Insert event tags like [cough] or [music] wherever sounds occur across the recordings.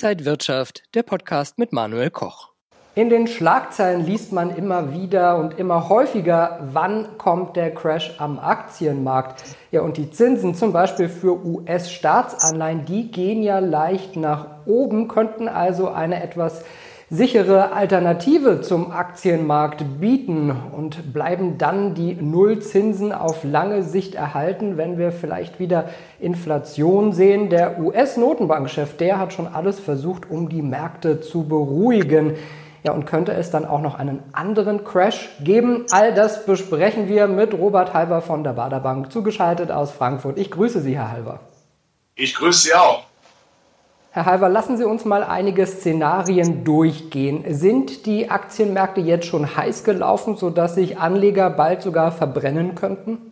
Inside Wirtschaft, der Podcast mit Manuel Koch. In den Schlagzeilen liest man immer wieder und immer häufiger, wann kommt der Crash am Aktienmarkt. Ja, und die Zinsen zum Beispiel für US-Staatsanleihen, die gehen ja leicht nach oben, könnten also eine etwas sichere Alternative zum Aktienmarkt bieten und bleiben dann die Nullzinsen auf lange Sicht erhalten, wenn wir vielleicht wieder Inflation sehen. Der US-Notenbankchef, der hat schon alles versucht, um die Märkte zu beruhigen. Ja, und könnte es dann auch noch einen anderen Crash geben? All das besprechen wir mit Robert Halber von der Baderbank, zugeschaltet aus Frankfurt. Ich grüße Sie, Herr Halber. Ich grüße Sie auch. Herr Halver, lassen Sie uns mal einige Szenarien durchgehen. Sind die Aktienmärkte jetzt schon heiß gelaufen, sodass sich Anleger bald sogar verbrennen könnten?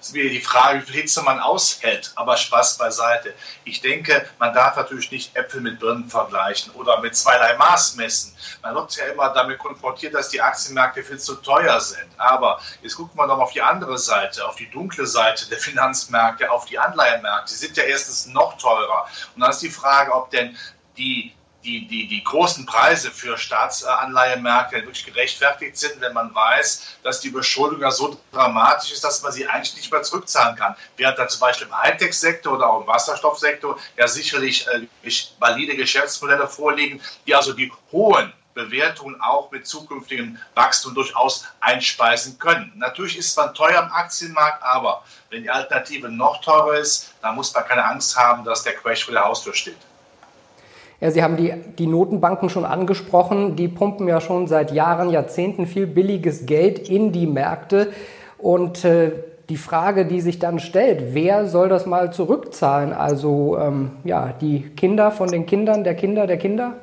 Ist wieder die Frage, wie viel Hitze man aushält. Aber Spaß beiseite. Ich denke, man darf natürlich nicht Äpfel mit Birnen vergleichen oder mit zweierlei Maß messen. Man wird ja immer damit konfrontiert, dass die Aktienmärkte viel zu teuer sind. Aber jetzt gucken wir doch mal auf die andere Seite, auf die dunkle Seite der [laughs] Finanzmärkte, auf die Anleihenmärkte. Die sind ja erstens noch teurer. Und dann ist die Frage, ob denn die die, die, die großen Preise für Staatsanleihemärkte wirklich gerechtfertigt sind, wenn man weiß, dass die Überschuldung ja so dramatisch ist, dass man sie eigentlich nicht mehr zurückzahlen kann. Während da zum Beispiel im Hightech-Sektor oder auch im Wasserstoffsektor ja sicherlich äh, valide Geschäftsmodelle vorliegen, die also die hohen Bewertungen auch mit zukünftigem Wachstum durchaus einspeisen können. Natürlich ist man teuer am Aktienmarkt, aber wenn die Alternative noch teurer ist, dann muss man keine Angst haben, dass der Crash vor der Haustür steht. Ja, Sie haben die, die Notenbanken schon angesprochen. Die pumpen ja schon seit Jahren, Jahrzehnten viel billiges Geld in die Märkte. Und äh, die Frage, die sich dann stellt, wer soll das mal zurückzahlen? Also ähm, ja, die Kinder von den Kindern, der Kinder, der Kinder?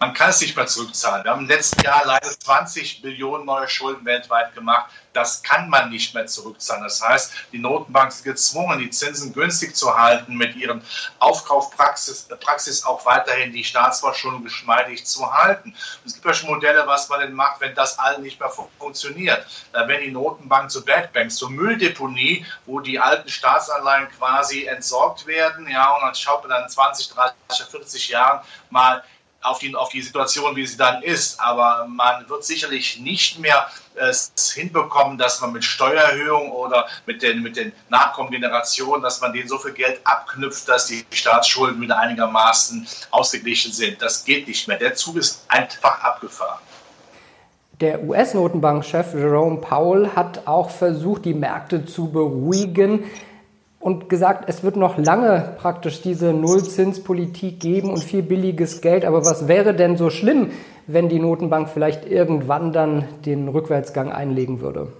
Man kann es nicht mehr zurückzahlen. Wir haben im letzten Jahr leider 20 Billionen neue Schulden weltweit gemacht. Das kann man nicht mehr zurückzahlen. Das heißt, die Notenbank ist gezwungen, die Zinsen günstig zu halten, mit ihren Aufkaufpraxis Praxis auch weiterhin die Staatsverschuldung geschmeidig zu halten. es gibt ja schon Modelle, was man denn macht, wenn das all nicht mehr funktioniert. Werden die Notenbanken zu Bad Banks, zur Mülldeponie, wo die alten Staatsanleihen quasi entsorgt werden. Ja, und dann schaut man dann 20, 30, 40 Jahren mal auf die, auf die Situation, wie sie dann ist. Aber man wird sicherlich nicht mehr es äh, hinbekommen, dass man mit Steuererhöhung oder mit den, mit den nachkommenden Generationen, dass man denen so viel Geld abknüpft, dass die Staatsschulden wieder einigermaßen ausgeglichen sind. Das geht nicht mehr. Der Zug ist einfach abgefahren. Der US-Notenbankchef Jerome Powell hat auch versucht, die Märkte zu beruhigen und gesagt, es wird noch lange praktisch diese Nullzinspolitik geben und viel billiges Geld. Aber was wäre denn so schlimm, wenn die Notenbank vielleicht irgendwann dann den Rückwärtsgang einlegen würde?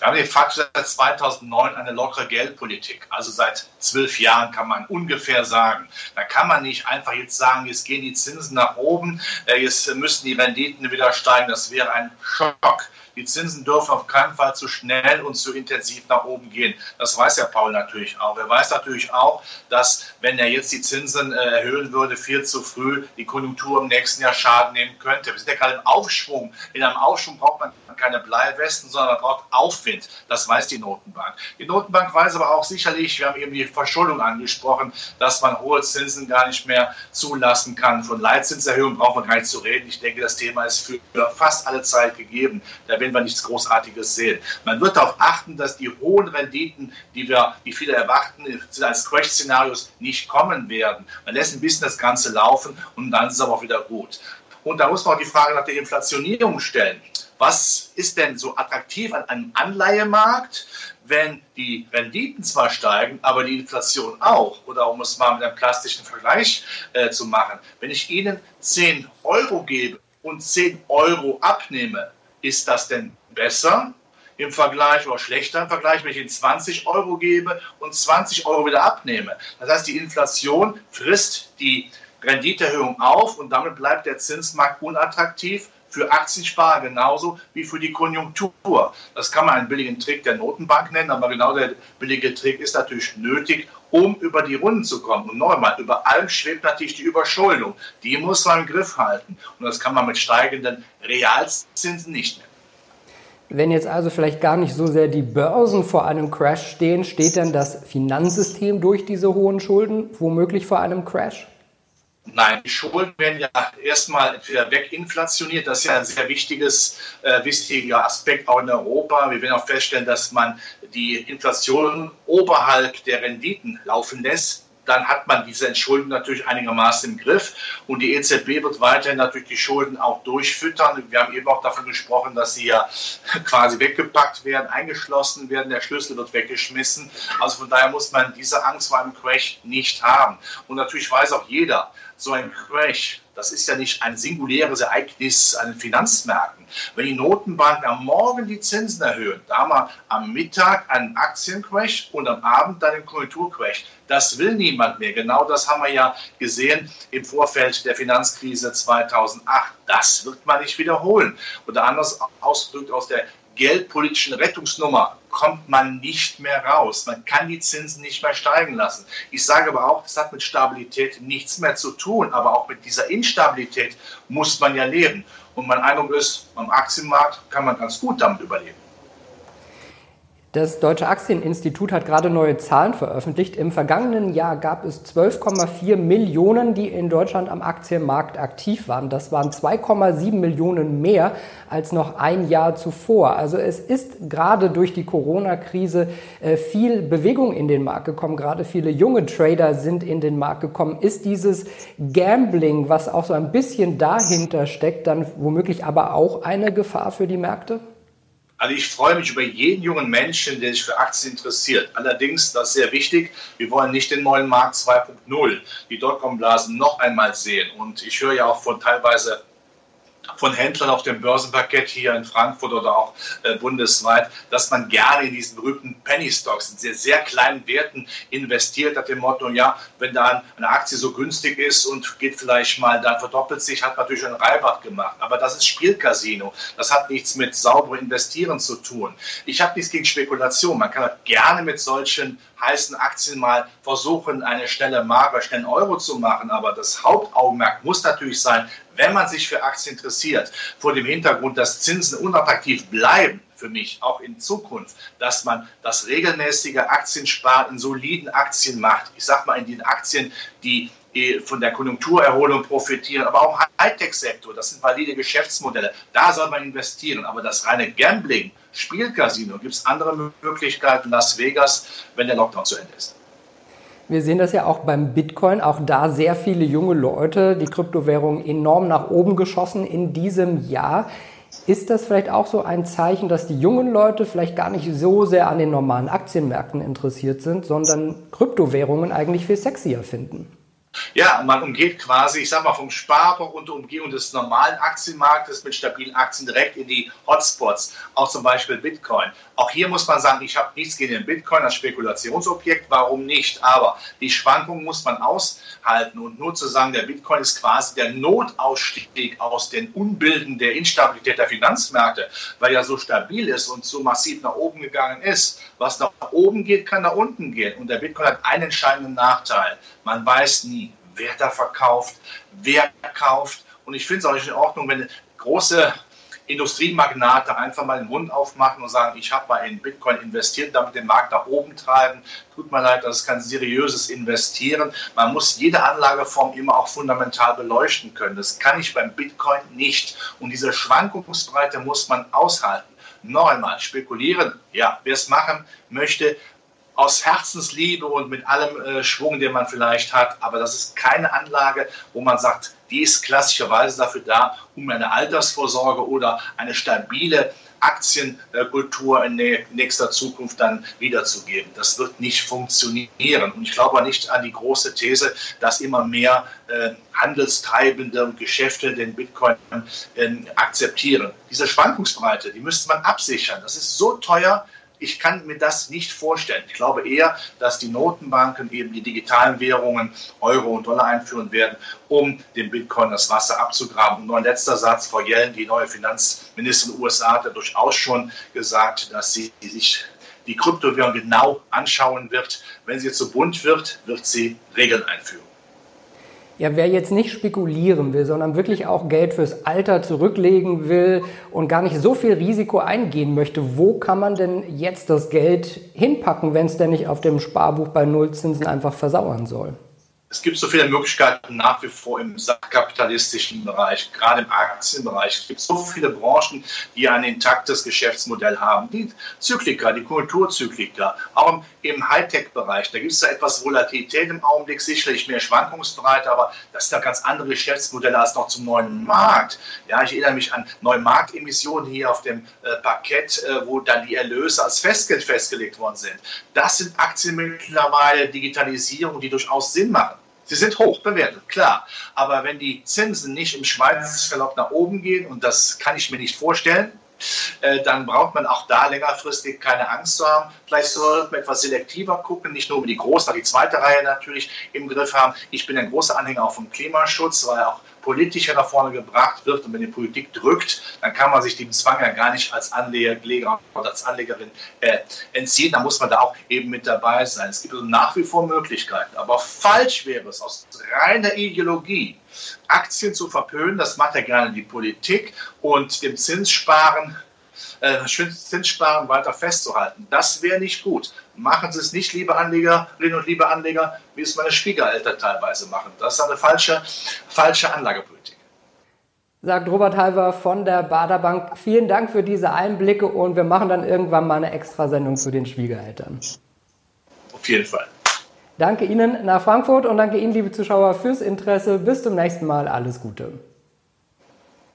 Wir haben de facto seit 2009 eine lockere Geldpolitik. Also seit zwölf Jahren kann man ungefähr sagen. Da kann man nicht einfach jetzt sagen, jetzt gehen die Zinsen nach oben, äh, jetzt müssen die Renditen wieder steigen. Das wäre ein Schock. Die Zinsen dürfen auf keinen Fall zu schnell und zu intensiv nach oben gehen. Das weiß ja Paul natürlich auch. Er weiß natürlich auch, dass wenn er jetzt die Zinsen äh, erhöhen würde, viel zu früh die Konjunktur im nächsten Jahr Schaden nehmen könnte. Wir sind ja gerade im Aufschwung. In einem Aufschwung braucht man keine Bleiwesten, sondern man braucht Aufwind. Das weiß die Notenbank. Die Notenbank weiß aber auch sicherlich, wir haben eben die Verschuldung angesprochen, dass man hohe Zinsen gar nicht mehr zulassen kann. Von Leitzinserhöhungen braucht man gar nicht zu reden. Ich denke, das Thema ist für fast alle Zeit gegeben. Da werden wir nichts Großartiges sehen. Man wird darauf achten, dass die hohen Renditen, die wir, die viele erwarten, als Crash-Szenarios nicht kommen werden. Man lässt ein bisschen das Ganze laufen und dann ist es aber auch wieder gut. Und da muss man auch die Frage nach der Inflationierung stellen. Was ist denn so attraktiv an einem Anleihemarkt, wenn die Renditen zwar steigen, aber die Inflation auch? Oder um es mal mit einem plastischen Vergleich äh, zu machen, wenn ich Ihnen 10 Euro gebe und 10 Euro abnehme, ist das denn besser im Vergleich oder schlechter im Vergleich, wenn ich Ihnen 20 Euro gebe und 20 Euro wieder abnehme? Das heißt, die Inflation frisst die Renditeerhöhung auf und damit bleibt der Zinsmarkt unattraktiv für Aktiensparer genauso wie für die Konjunktur. Das kann man einen billigen Trick der Notenbank nennen, aber genau der billige Trick ist natürlich nötig, um über die Runden zu kommen. Und nochmal, über allem schwebt natürlich die Überschuldung. Die muss man im Griff halten. Und das kann man mit steigenden Realzinsen nicht mehr. Wenn jetzt also vielleicht gar nicht so sehr die Börsen vor einem Crash stehen, steht dann das Finanzsystem durch diese hohen Schulden womöglich vor einem Crash? Nein, die Schulden werden ja erstmal entweder weginflationiert. Das ist ja ein sehr wichtiges, äh, wichtiger Aspekt auch in Europa. Wir werden auch feststellen, dass man die Inflation oberhalb der Renditen laufen lässt dann hat man diese Entschuldung natürlich einigermaßen im Griff. Und die EZB wird weiterhin natürlich die Schulden auch durchfüttern. Wir haben eben auch davon gesprochen, dass sie ja [laughs] quasi weggepackt werden, eingeschlossen werden. Der Schlüssel wird weggeschmissen. Also von daher muss man diese Angst vor einem Crash nicht haben. Und natürlich weiß auch jeder, so ein Crash, das ist ja nicht ein singuläres Ereignis an den Finanzmärkten. Wenn die Notenbanken am Morgen die Zinsen erhöhen, da haben wir am Mittag einen Aktiencrash und am Abend dann den Konjunkturcrash. Das will niemand mehr. Genau das haben wir ja gesehen im Vorfeld der Finanzkrise 2008. Das wird man nicht wiederholen. Oder anders ausgedrückt aus der geldpolitischen Rettungsnummer kommt man nicht mehr raus. Man kann die Zinsen nicht mehr steigen lassen. Ich sage aber auch, das hat mit Stabilität nichts mehr zu tun. Aber auch mit dieser Instabilität muss man ja leben. Und mein Eindruck ist, am Aktienmarkt kann man ganz gut damit überleben. Das Deutsche Aktieninstitut hat gerade neue Zahlen veröffentlicht. Im vergangenen Jahr gab es 12,4 Millionen, die in Deutschland am Aktienmarkt aktiv waren. Das waren 2,7 Millionen mehr als noch ein Jahr zuvor. Also es ist gerade durch die Corona-Krise äh, viel Bewegung in den Markt gekommen. Gerade viele junge Trader sind in den Markt gekommen. Ist dieses Gambling, was auch so ein bisschen dahinter steckt, dann womöglich aber auch eine Gefahr für die Märkte? Also ich freue mich über jeden jungen Menschen, der sich für Aktien interessiert. Allerdings, das ist sehr wichtig, wir wollen nicht den neuen Markt 2.0, die Dotcom-Blasen noch einmal sehen. Und ich höre ja auch von teilweise von Händlern auf dem Börsenparkett hier in Frankfurt oder auch äh, bundesweit, dass man gerne in diesen berühmten Penny Stocks, in sehr, sehr kleinen Werten investiert, nach dem Motto, ja, wenn dann eine Aktie so günstig ist und geht vielleicht mal, dann verdoppelt sich, hat man natürlich einen Reibach gemacht. Aber das ist Spielcasino. Das hat nichts mit sauberem Investieren zu tun. Ich habe nichts gegen Spekulation. Man kann gerne mit solchen heißen Aktien mal versuchen, eine schnelle Marke, schnellen Euro zu machen. Aber das Hauptaugenmerk muss natürlich sein, wenn man sich für Aktien interessiert, vor dem Hintergrund, dass Zinsen unattraktiv bleiben, für mich auch in Zukunft, dass man das regelmäßige Aktiensparen in soliden Aktien macht. Ich sage mal in den Aktien, die von der Konjunkturerholung profitieren, aber auch Hightech-Sektor, das sind valide Geschäftsmodelle, da soll man investieren. Aber das reine Gambling, Spielcasino, gibt es andere Möglichkeiten, Las Vegas, wenn der Lockdown zu Ende ist. Wir sehen das ja auch beim Bitcoin, auch da sehr viele junge Leute, die Kryptowährung enorm nach oben geschossen in diesem Jahr. Ist das vielleicht auch so ein Zeichen, dass die jungen Leute vielleicht gar nicht so sehr an den normalen Aktienmärkten interessiert sind, sondern Kryptowährungen eigentlich viel sexier finden? Ja, man umgeht quasi, ich sag mal, vom Sparbuch und Umgehung des normalen Aktienmarktes mit stabilen Aktien direkt in die Hotspots, auch zum Beispiel Bitcoin. Auch hier muss man sagen, ich habe nichts gegen den Bitcoin als Spekulationsobjekt, warum nicht? Aber die Schwankungen muss man aushalten und nur zu sagen, der Bitcoin ist quasi der Notausstieg aus den Unbilden der Instabilität der Finanzmärkte, weil er so stabil ist und so massiv nach oben gegangen ist. Was nach oben geht, kann nach unten gehen. Und der Bitcoin hat einen entscheidenden Nachteil. Man weiß nie, wer da verkauft, wer kauft. Und ich finde es auch nicht in Ordnung, wenn große Industriemagnate einfach mal den Mund aufmachen und sagen, ich habe mal in Bitcoin investiert, damit den Markt nach oben treiben. Tut mir leid, das ist kein seriöses Investieren. Man muss jede Anlageform immer auch fundamental beleuchten können. Das kann ich beim Bitcoin nicht. Und diese Schwankungsbreite muss man aushalten. Noch einmal, spekulieren, ja, wer es machen möchte, aus Herzensliebe und mit allem äh, Schwung, den man vielleicht hat. Aber das ist keine Anlage, wo man sagt, die ist klassischerweise dafür da, um eine Altersvorsorge oder eine stabile Aktienkultur in nächster Zukunft dann wiederzugeben. Das wird nicht funktionieren. Und ich glaube nicht an die große These, dass immer mehr äh, handelstreibende Geschäfte den Bitcoin äh, akzeptieren. Diese Schwankungsbreite, die müsste man absichern. Das ist so teuer, ich kann mir das nicht vorstellen. Ich glaube eher, dass die Notenbanken eben die digitalen Währungen Euro und Dollar einführen werden, um dem Bitcoin das Wasser abzugraben. Und noch ein letzter Satz. Frau Yellen, die neue Finanzministerin der USA, hat ja durchaus schon gesagt, dass sie sich die Kryptowährung genau anschauen wird. Wenn sie so bunt wird, wird sie Regeln einführen. Ja, wer jetzt nicht spekulieren will, sondern wirklich auch Geld fürs Alter zurücklegen will und gar nicht so viel Risiko eingehen möchte, wo kann man denn jetzt das Geld hinpacken, wenn es denn nicht auf dem Sparbuch bei Nullzinsen einfach versauern soll? Es gibt so viele Möglichkeiten nach wie vor im kapitalistischen Bereich, gerade im Aktienbereich. Es gibt so viele Branchen, die ein intaktes Geschäftsmodell haben. Die Zykliker, die Kulturzykliker, auch im Hightech-Bereich. Da gibt es da etwas Volatilität im Augenblick, sicherlich mehr schwankungsbereit, aber das sind ja ganz andere Geschäftsmodelle als noch zum neuen Markt. Ja, ich erinnere mich an neue Marktemissionen hier auf dem äh, Parkett, äh, wo dann die Erlöse als Festgeld festgelegt worden sind. Das sind Aktien mittlerweile, Digitalisierung, die durchaus Sinn machen. Sie sind hoch bewertet, klar. Aber wenn die Zinsen nicht im Schweinsgalopp nach oben gehen, und das kann ich mir nicht vorstellen, äh, dann braucht man auch da längerfristig keine Angst zu haben. Vielleicht sollte man etwas selektiver gucken, nicht nur über die große, aber die zweite Reihe natürlich im Griff haben. Ich bin ein großer Anhänger auch vom Klimaschutz, weil auch politischer nach vorne gebracht wird und wenn die Politik drückt, dann kann man sich dem Zwang ja gar nicht als Anleger oder als Anlegerin äh, entziehen. Da muss man da auch eben mit dabei sein. Es gibt also nach wie vor Möglichkeiten. Aber falsch wäre es aus reiner Ideologie, Aktien zu verpönen. Das macht ja gerne die Politik und dem Zinssparen äh, Zinssparen weiter festzuhalten. Das wäre nicht gut. Machen Sie es nicht, liebe Anlegerinnen und liebe Anleger, wie es meine Schwiegereltern teilweise machen. Das ist eine falsche, falsche Anlagepolitik. Sagt Robert Halver von der Baderbank. Vielen Dank für diese Einblicke und wir machen dann irgendwann mal eine Extrasendung zu den Schwiegereltern. Auf jeden Fall. Danke Ihnen nach Frankfurt und danke Ihnen, liebe Zuschauer, fürs Interesse. Bis zum nächsten Mal. Alles Gute.